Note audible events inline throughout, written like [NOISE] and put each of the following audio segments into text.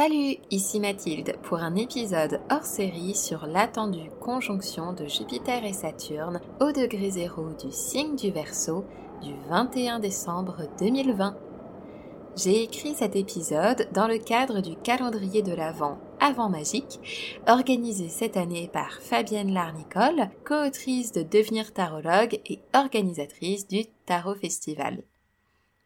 Salut, ici Mathilde pour un épisode hors série sur l'attendue conjonction de Jupiter et Saturne au degré zéro du signe du Verseau du 21 décembre 2020. J'ai écrit cet épisode dans le cadre du calendrier de l'Avent Avant Magique, organisé cette année par Fabienne Larnicole, co-autrice de Devenir tarologue et organisatrice du Tarot Festival.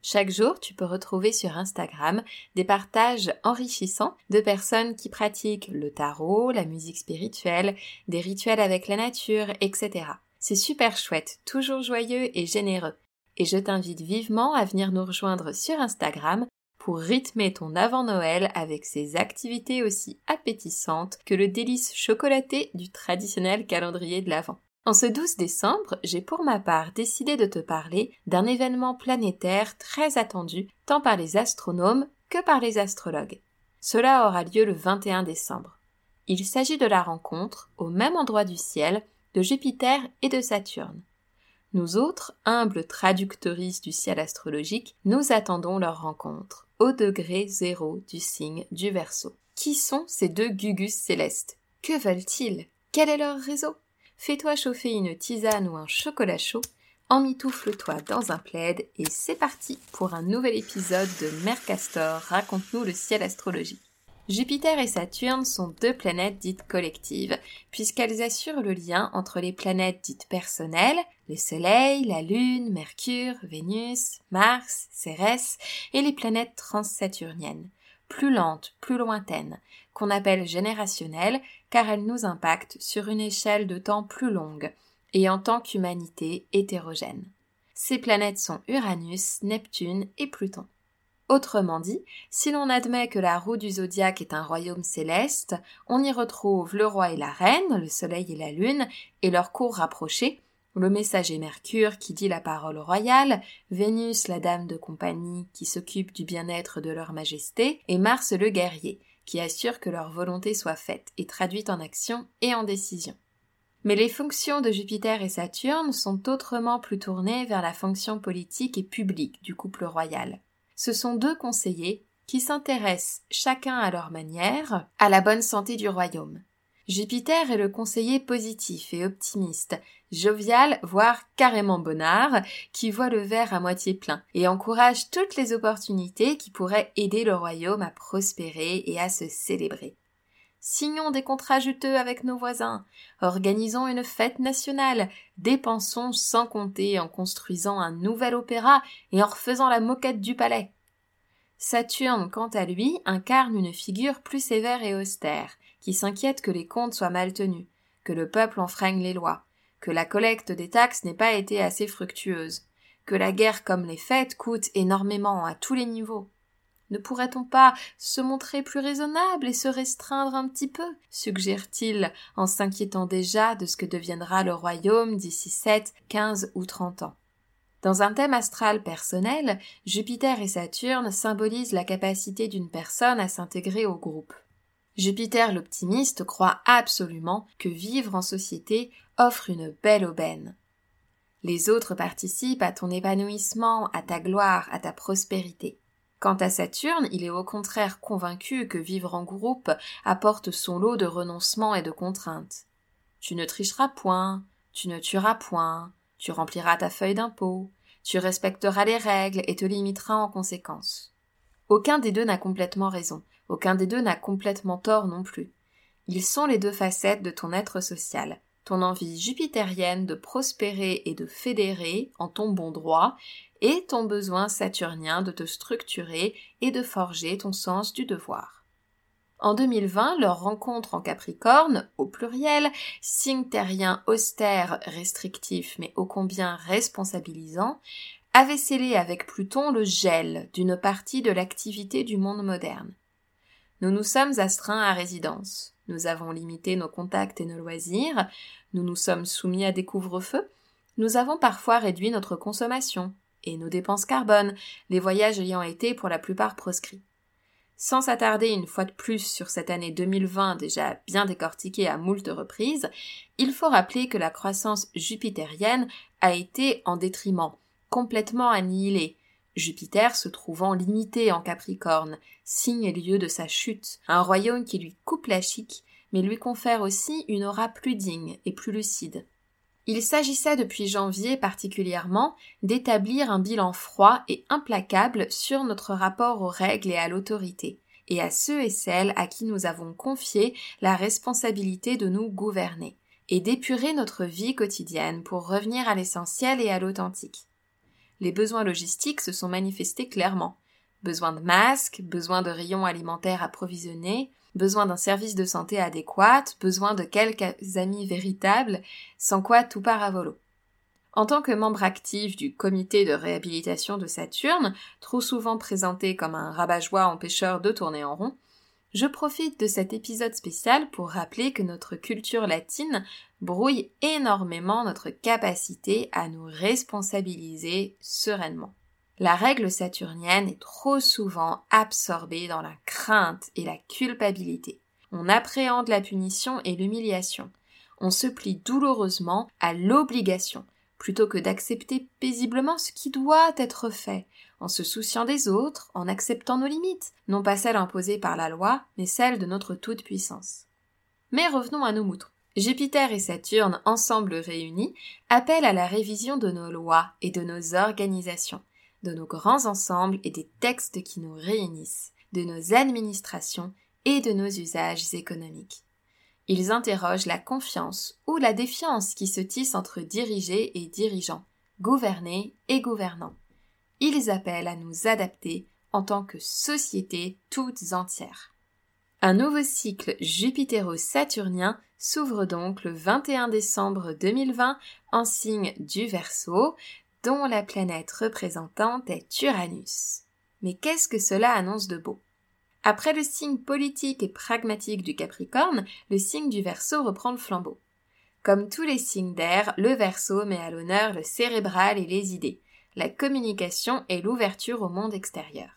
Chaque jour, tu peux retrouver sur Instagram des partages enrichissants de personnes qui pratiquent le tarot, la musique spirituelle, des rituels avec la nature, etc. C'est super chouette, toujours joyeux et généreux. Et je t'invite vivement à venir nous rejoindre sur Instagram pour rythmer ton avant-Noël avec ces activités aussi appétissantes que le délice chocolaté du traditionnel calendrier de l'Avent. En ce 12 décembre, j'ai pour ma part décidé de te parler d'un événement planétaire très attendu tant par les astronomes que par les astrologues. Cela aura lieu le 21 décembre. Il s'agit de la rencontre, au même endroit du ciel, de Jupiter et de Saturne. Nous autres, humbles traductrices du ciel astrologique, nous attendons leur rencontre, au degré zéro du signe du Verseau. Qui sont ces deux gugus célestes? Que veulent-ils? Quel est leur réseau? Fais-toi chauffer une tisane ou un chocolat chaud, emmitoufle-toi dans un plaid et c'est parti pour un nouvel épisode de Mercastor raconte-nous le ciel astrologique. Jupiter et Saturne sont deux planètes dites collectives, puisqu'elles assurent le lien entre les planètes dites personnelles, les soleils, la Lune, Mercure, Vénus, Mars, Cérès, et les planètes transsaturniennes, plus lentes, plus lointaines, qu'on appelle générationnelles car elles nous impactent sur une échelle de temps plus longue et en tant qu'humanité hétérogène. Ces planètes sont Uranus, Neptune et Pluton. Autrement dit, si l'on admet que la roue du zodiaque est un royaume céleste, on y retrouve le roi et la reine, le soleil et la lune, et leurs cours rapprochés, le messager Mercure qui dit la parole royale, Vénus la dame de compagnie qui s'occupe du bien-être de leur majesté, et Mars le guerrier, qui assure que leur volonté soit faite et traduite en action et en décision. Mais les fonctions de Jupiter et Saturne sont autrement plus tournées vers la fonction politique et publique du couple royal. Ce sont deux conseillers qui s'intéressent chacun à leur manière à la bonne santé du royaume. Jupiter est le conseiller positif et optimiste, jovial, voire carrément bonnard, qui voit le verre à moitié plein et encourage toutes les opportunités qui pourraient aider le royaume à prospérer et à se célébrer. Signons des contrats juteux avec nos voisins, organisons une fête nationale, dépensons sans compter en construisant un nouvel opéra et en refaisant la moquette du palais. Saturne, quant à lui, incarne une figure plus sévère et austère, qui s'inquiète que les comptes soient mal tenus, que le peuple enfreigne les lois, que la collecte des taxes n'ait pas été assez fructueuse, que la guerre comme les fêtes coûte énormément à tous les niveaux. Ne pourrait-on pas se montrer plus raisonnable et se restreindre un petit peu? suggère-t-il en s'inquiétant déjà de ce que deviendra le royaume d'ici sept, quinze ou trente ans. Dans un thème astral personnel, Jupiter et Saturne symbolisent la capacité d'une personne à s'intégrer au groupe. Jupiter l'optimiste croit absolument que vivre en société offre une belle aubaine. Les autres participent à ton épanouissement, à ta gloire, à ta prospérité. Quant à Saturne, il est au contraire convaincu que vivre en groupe apporte son lot de renoncements et de contraintes. Tu ne tricheras point, tu ne tueras point, tu rempliras ta feuille d'impôt, tu respecteras les règles et te limiteras en conséquence. Aucun des deux n'a complètement raison, aucun des deux n'a complètement tort non plus. Ils sont les deux facettes de ton être social, ton envie jupitérienne de prospérer et de fédérer en ton bon droit, et ton besoin saturnien de te structurer et de forger ton sens du devoir. En 2020, leur rencontre en Capricorne, au pluriel, signe terrien austère, restrictif mais ô combien responsabilisant, avait scellé avec Pluton le gel d'une partie de l'activité du monde moderne. Nous nous sommes astreints à résidence. Nous avons limité nos contacts et nos loisirs. Nous nous sommes soumis à des couvre-feux. Nous avons parfois réduit notre consommation et nos dépenses carbone, les voyages ayant été pour la plupart proscrits. Sans s'attarder une fois de plus sur cette année 2020 déjà bien décortiquée à moult reprises, il faut rappeler que la croissance jupitérienne a été en détriment complètement annihilée, Jupiter se trouvant limité en Capricorne, signe et lieu de sa chute, un royaume qui lui coupe la chic, mais lui confère aussi une aura plus digne et plus lucide. Il s'agissait depuis janvier particulièrement d'établir un bilan froid et implacable sur notre rapport aux règles et à l'autorité, et à ceux et celles à qui nous avons confié la responsabilité de nous gouverner, et d'épurer notre vie quotidienne pour revenir à l'essentiel et à l'authentique les besoins logistiques se sont manifestés clairement. Besoin de masques, besoin de rayons alimentaires approvisionnés, besoin d'un service de santé adéquat, besoin de quelques amis véritables, sans quoi tout part à volo. En tant que membre actif du comité de réhabilitation de Saturne, trop souvent présenté comme un rabat-joie empêcheur de tourner en rond, je profite de cet épisode spécial pour rappeler que notre culture latine brouille énormément notre capacité à nous responsabiliser sereinement. La règle saturnienne est trop souvent absorbée dans la crainte et la culpabilité. On appréhende la punition et l'humiliation. On se plie douloureusement à l'obligation, plutôt que d'accepter paisiblement ce qui doit être fait, en se souciant des autres, en acceptant nos limites, non pas celles imposées par la loi, mais celles de notre toute-puissance. Mais revenons à nos moutons. Jupiter et Saturne, ensemble réunis, appellent à la révision de nos lois et de nos organisations, de nos grands ensembles et des textes qui nous réunissent, de nos administrations et de nos usages économiques. Ils interrogent la confiance ou la défiance qui se tisse entre dirigés et dirigeants, gouvernés et gouvernants. Ils appellent à nous adapter en tant que société toutes entières. Un nouveau cycle jupitero-saturnien s'ouvre donc le 21 décembre 2020 en signe du Verseau, dont la planète représentante est Uranus. Mais qu'est-ce que cela annonce de beau? Après le signe politique et pragmatique du Capricorne, le signe du Verseau reprend le flambeau. Comme tous les signes d'air, le Verseau met à l'honneur le cérébral et les idées, la communication et l'ouverture au monde extérieur.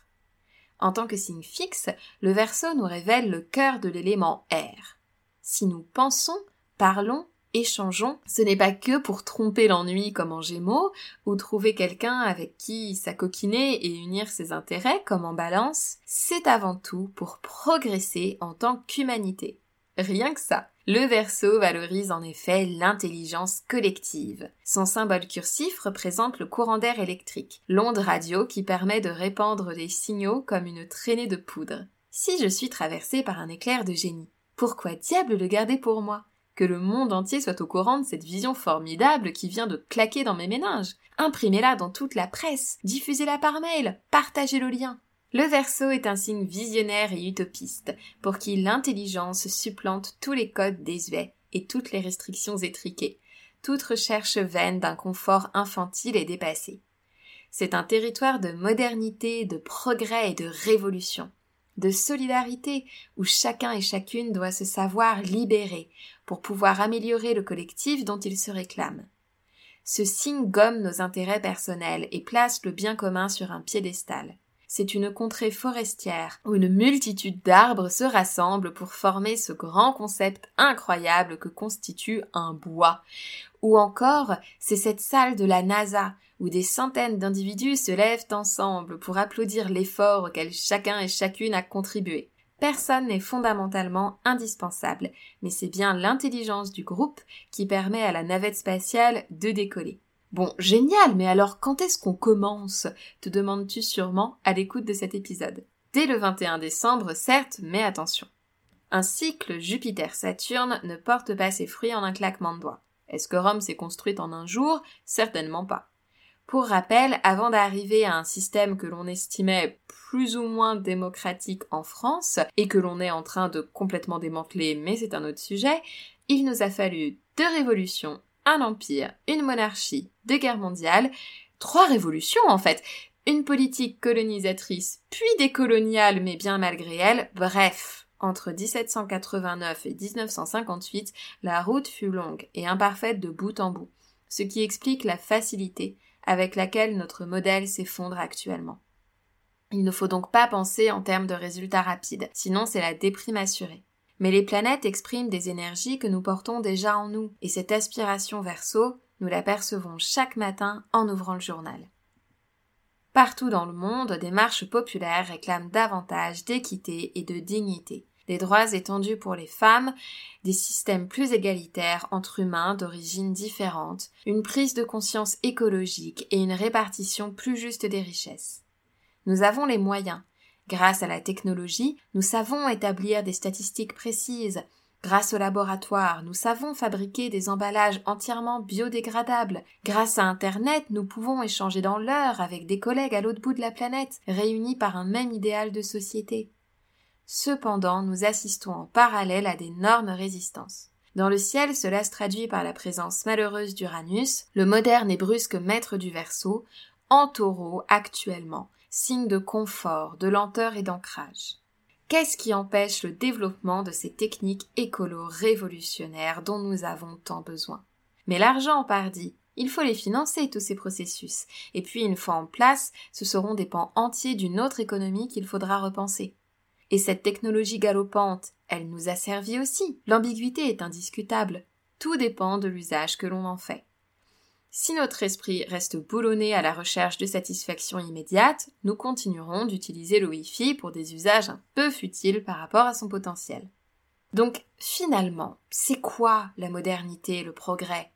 En tant que signe fixe, le Verseau nous révèle le cœur de l'élément air. Si nous pensons, parlons échangeons, ce n'est pas que pour tromper l'ennui comme en Gémeaux, ou trouver quelqu'un avec qui s'acoquiner et unir ses intérêts comme en Balance, c'est avant tout pour progresser en tant qu'humanité. Rien que ça. Le verso valorise en effet l'intelligence collective. Son symbole cursif représente le courant d'air électrique, l'onde radio qui permet de répandre des signaux comme une traînée de poudre. Si je suis traversée par un éclair de génie, pourquoi diable le garder pour moi? Que le monde entier soit au courant de cette vision formidable qui vient de claquer dans mes méninges. Imprimez-la dans toute la presse, diffusez-la par mail, partagez le lien. Le Verseau est un signe visionnaire et utopiste, pour qui l'intelligence supplante tous les codes désuets et toutes les restrictions étriquées, toute recherche vaine d'un confort infantile et dépassé. C'est un territoire de modernité, de progrès et de révolution de solidarité où chacun et chacune doit se savoir libéré pour pouvoir améliorer le collectif dont il se réclame. Ce signe gomme nos intérêts personnels et place le bien commun sur un piédestal. C'est une contrée forestière où une multitude d'arbres se rassemblent pour former ce grand concept incroyable que constitue un bois. Ou encore, c'est cette salle de la NASA où des centaines d'individus se lèvent ensemble pour applaudir l'effort auquel chacun et chacune a contribué. Personne n'est fondamentalement indispensable, mais c'est bien l'intelligence du groupe qui permet à la navette spatiale de décoller. Bon, génial, mais alors quand est-ce qu'on commence? Te demandes-tu sûrement à l'écoute de cet épisode. Dès le 21 décembre, certes, mais attention. Un cycle Jupiter-Saturne ne porte pas ses fruits en un claquement de doigts. Est-ce que Rome s'est construite en un jour? Certainement pas. Pour rappel, avant d'arriver à un système que l'on estimait plus ou moins démocratique en France et que l'on est en train de complètement démanteler, mais c'est un autre sujet, il nous a fallu deux révolutions, un empire, une monarchie, deux guerres mondiales, trois révolutions en fait, une politique colonisatrice puis décoloniale mais bien malgré elle, bref. Entre 1789 et 1958, la route fut longue et imparfaite de bout en bout, ce qui explique la facilité avec laquelle notre modèle s'effondre actuellement. Il ne faut donc pas penser en termes de résultats rapides, sinon c'est la déprime assurée. Mais les planètes expriment des énergies que nous portons déjà en nous, et cette aspiration verso, nous la percevons chaque matin en ouvrant le journal. Partout dans le monde, des marches populaires réclament davantage d'équité et de dignité, des droits étendus pour les femmes, des systèmes plus égalitaires entre humains d'origines différentes, une prise de conscience écologique et une répartition plus juste des richesses. Nous avons les moyens. Grâce à la technologie, nous savons établir des statistiques précises, Grâce au laboratoire, nous savons fabriquer des emballages entièrement biodégradables. Grâce à Internet, nous pouvons échanger dans l'heure avec des collègues à l'autre bout de la planète, réunis par un même idéal de société. Cependant, nous assistons en parallèle à d'énormes résistances. Dans le ciel, cela se traduit par la présence malheureuse d'Uranus, le moderne et brusque maître du Verseau, en taureau actuellement, signe de confort, de lenteur et d'ancrage. Qu'est-ce qui empêche le développement de ces techniques écolo révolutionnaires dont nous avons tant besoin? Mais l'argent, pardi, il faut les financer, tous ces processus. Et puis, une fois en place, ce seront des pans entiers d'une autre économie qu'il faudra repenser. Et cette technologie galopante, elle nous a servi aussi. L'ambiguïté est indiscutable. Tout dépend de l'usage que l'on en fait. Si notre esprit reste boulonné à la recherche de satisfaction immédiate, nous continuerons d'utiliser le Wi-Fi pour des usages un peu futiles par rapport à son potentiel. Donc, finalement, c'est quoi la modernité, le progrès?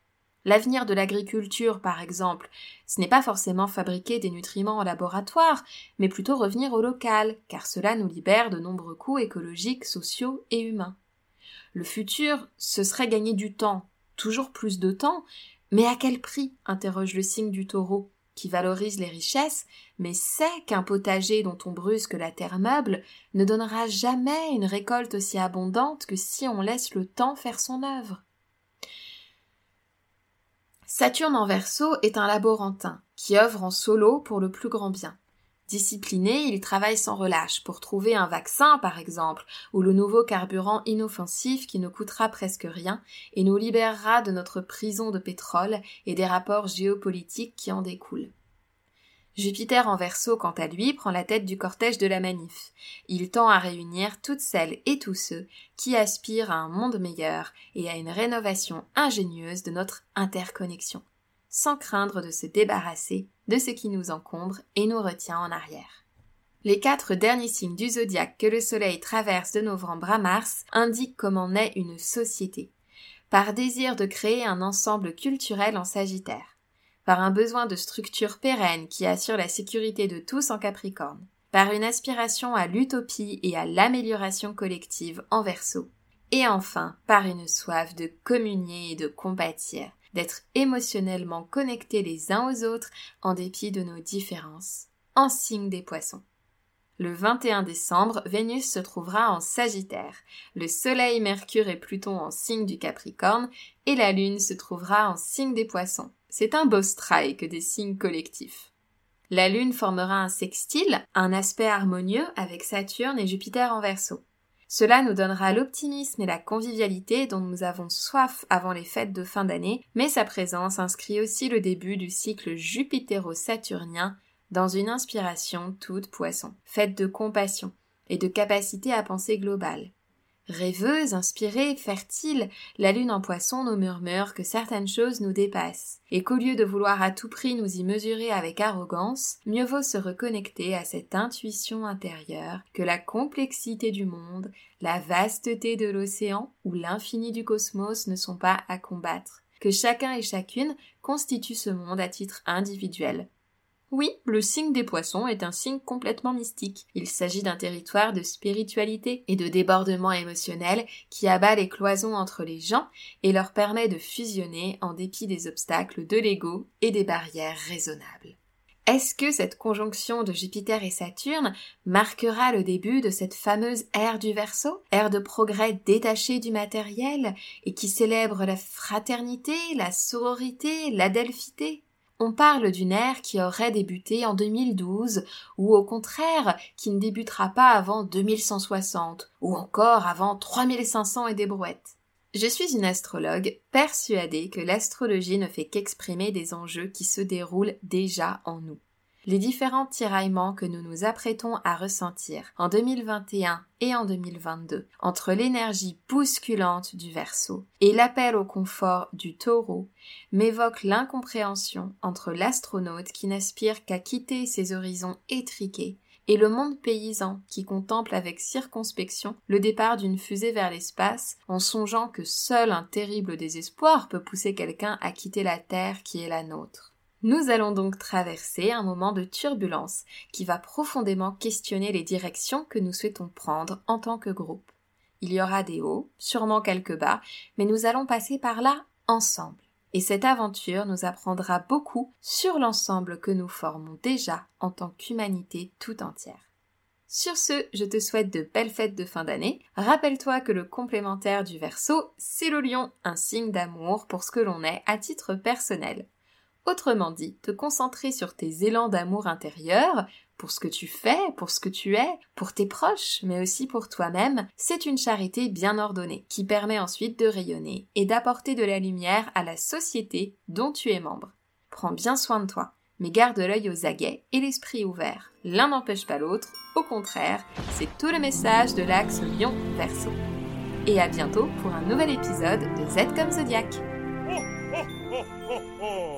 L'avenir de l'agriculture, par exemple, ce n'est pas forcément fabriquer des nutriments en laboratoire, mais plutôt revenir au local, car cela nous libère de nombreux coûts écologiques, sociaux et humains. Le futur, ce serait gagner du temps, toujours plus de temps, mais à quel prix interroge le signe du taureau, qui valorise les richesses, mais sait qu'un potager dont on brusque la terre meuble ne donnera jamais une récolte aussi abondante que si on laisse le temps faire son œuvre. Saturne en verso est un laborantin qui œuvre en solo pour le plus grand bien. Discipliné, il travaille sans relâche pour trouver un vaccin, par exemple, ou le nouveau carburant inoffensif qui ne coûtera presque rien et nous libérera de notre prison de pétrole et des rapports géopolitiques qui en découlent. Jupiter en verso, quant à lui, prend la tête du cortège de la manif. Il tend à réunir toutes celles et tous ceux qui aspirent à un monde meilleur et à une rénovation ingénieuse de notre interconnexion sans craindre de se débarrasser de ce qui nous encombre et nous retient en arrière. Les quatre derniers signes du zodiaque que le Soleil traverse de novembre à mars indiquent comment naît une société, par désir de créer un ensemble culturel en Sagittaire, par un besoin de structure pérenne qui assure la sécurité de tous en Capricorne, par une aspiration à l'utopie et à l'amélioration collective en Verseau, et enfin par une soif de communier et de compatir, d'être émotionnellement connectés les uns aux autres en dépit de nos différences, en signe des poissons. Le 21 décembre, Vénus se trouvera en Sagittaire, le Soleil, Mercure et Pluton en signe du Capricorne, et la Lune se trouvera en signe des poissons. C'est un beau strike des signes collectifs. La Lune formera un sextile, un aspect harmonieux avec Saturne et Jupiter en Verseau. Cela nous donnera l'optimisme et la convivialité dont nous avons soif avant les fêtes de fin d'année, mais sa présence inscrit aussi le début du cycle jupitero-saturnien dans une inspiration toute poisson, faite de compassion et de capacité à penser globale. Rêveuse, inspirée, fertile, la lune en poisson nous murmure que certaines choses nous dépassent, et qu'au lieu de vouloir à tout prix nous y mesurer avec arrogance, mieux vaut se reconnecter à cette intuition intérieure que la complexité du monde, la vasteté de l'océan ou l'infini du cosmos ne sont pas à combattre, que chacun et chacune constituent ce monde à titre individuel, oui, le signe des poissons est un signe complètement mystique. Il s'agit d'un territoire de spiritualité et de débordement émotionnel qui abat les cloisons entre les gens et leur permet de fusionner en dépit des obstacles de l'ego et des barrières raisonnables. Est-ce que cette conjonction de Jupiter et Saturne marquera le début de cette fameuse ère du Verseau, ère de progrès détaché du matériel et qui célèbre la fraternité, la sororité, l'adelphité on parle d'une ère qui aurait débuté en 2012, ou au contraire, qui ne débutera pas avant 2160, ou encore avant 3500 et des brouettes. Je suis une astrologue persuadée que l'astrologie ne fait qu'exprimer des enjeux qui se déroulent déjà en nous. Les différents tiraillements que nous nous apprêtons à ressentir en 2021 et en 2022 entre l'énergie bousculante du Verseau et l'appel au confort du Taureau m'évoquent l'incompréhension entre l'astronaute qui n'aspire qu'à quitter ses horizons étriqués et le monde paysan qui contemple avec circonspection le départ d'une fusée vers l'espace en songeant que seul un terrible désespoir peut pousser quelqu'un à quitter la Terre qui est la nôtre. Nous allons donc traverser un moment de turbulence qui va profondément questionner les directions que nous souhaitons prendre en tant que groupe. Il y aura des hauts, sûrement quelques bas, mais nous allons passer par là ensemble et cette aventure nous apprendra beaucoup sur l'ensemble que nous formons déjà en tant qu'humanité tout entière. Sur ce, je te souhaite de belles fêtes de fin d'année. Rappelle-toi que le complémentaire du verso, c'est le lion, un signe d'amour pour ce que l'on est à titre personnel. Autrement dit, te concentrer sur tes élans d'amour intérieur, pour ce que tu fais, pour ce que tu es, pour tes proches, mais aussi pour toi-même, c'est une charité bien ordonnée, qui permet ensuite de rayonner et d'apporter de la lumière à la société dont tu es membre. Prends bien soin de toi, mais garde l'œil aux aguets et l'esprit ouvert. L'un n'empêche pas l'autre, au contraire, c'est tout le message de l'axe Lion-Verso. Et à bientôt pour un nouvel épisode de Z comme Zodiac. [LAUGHS]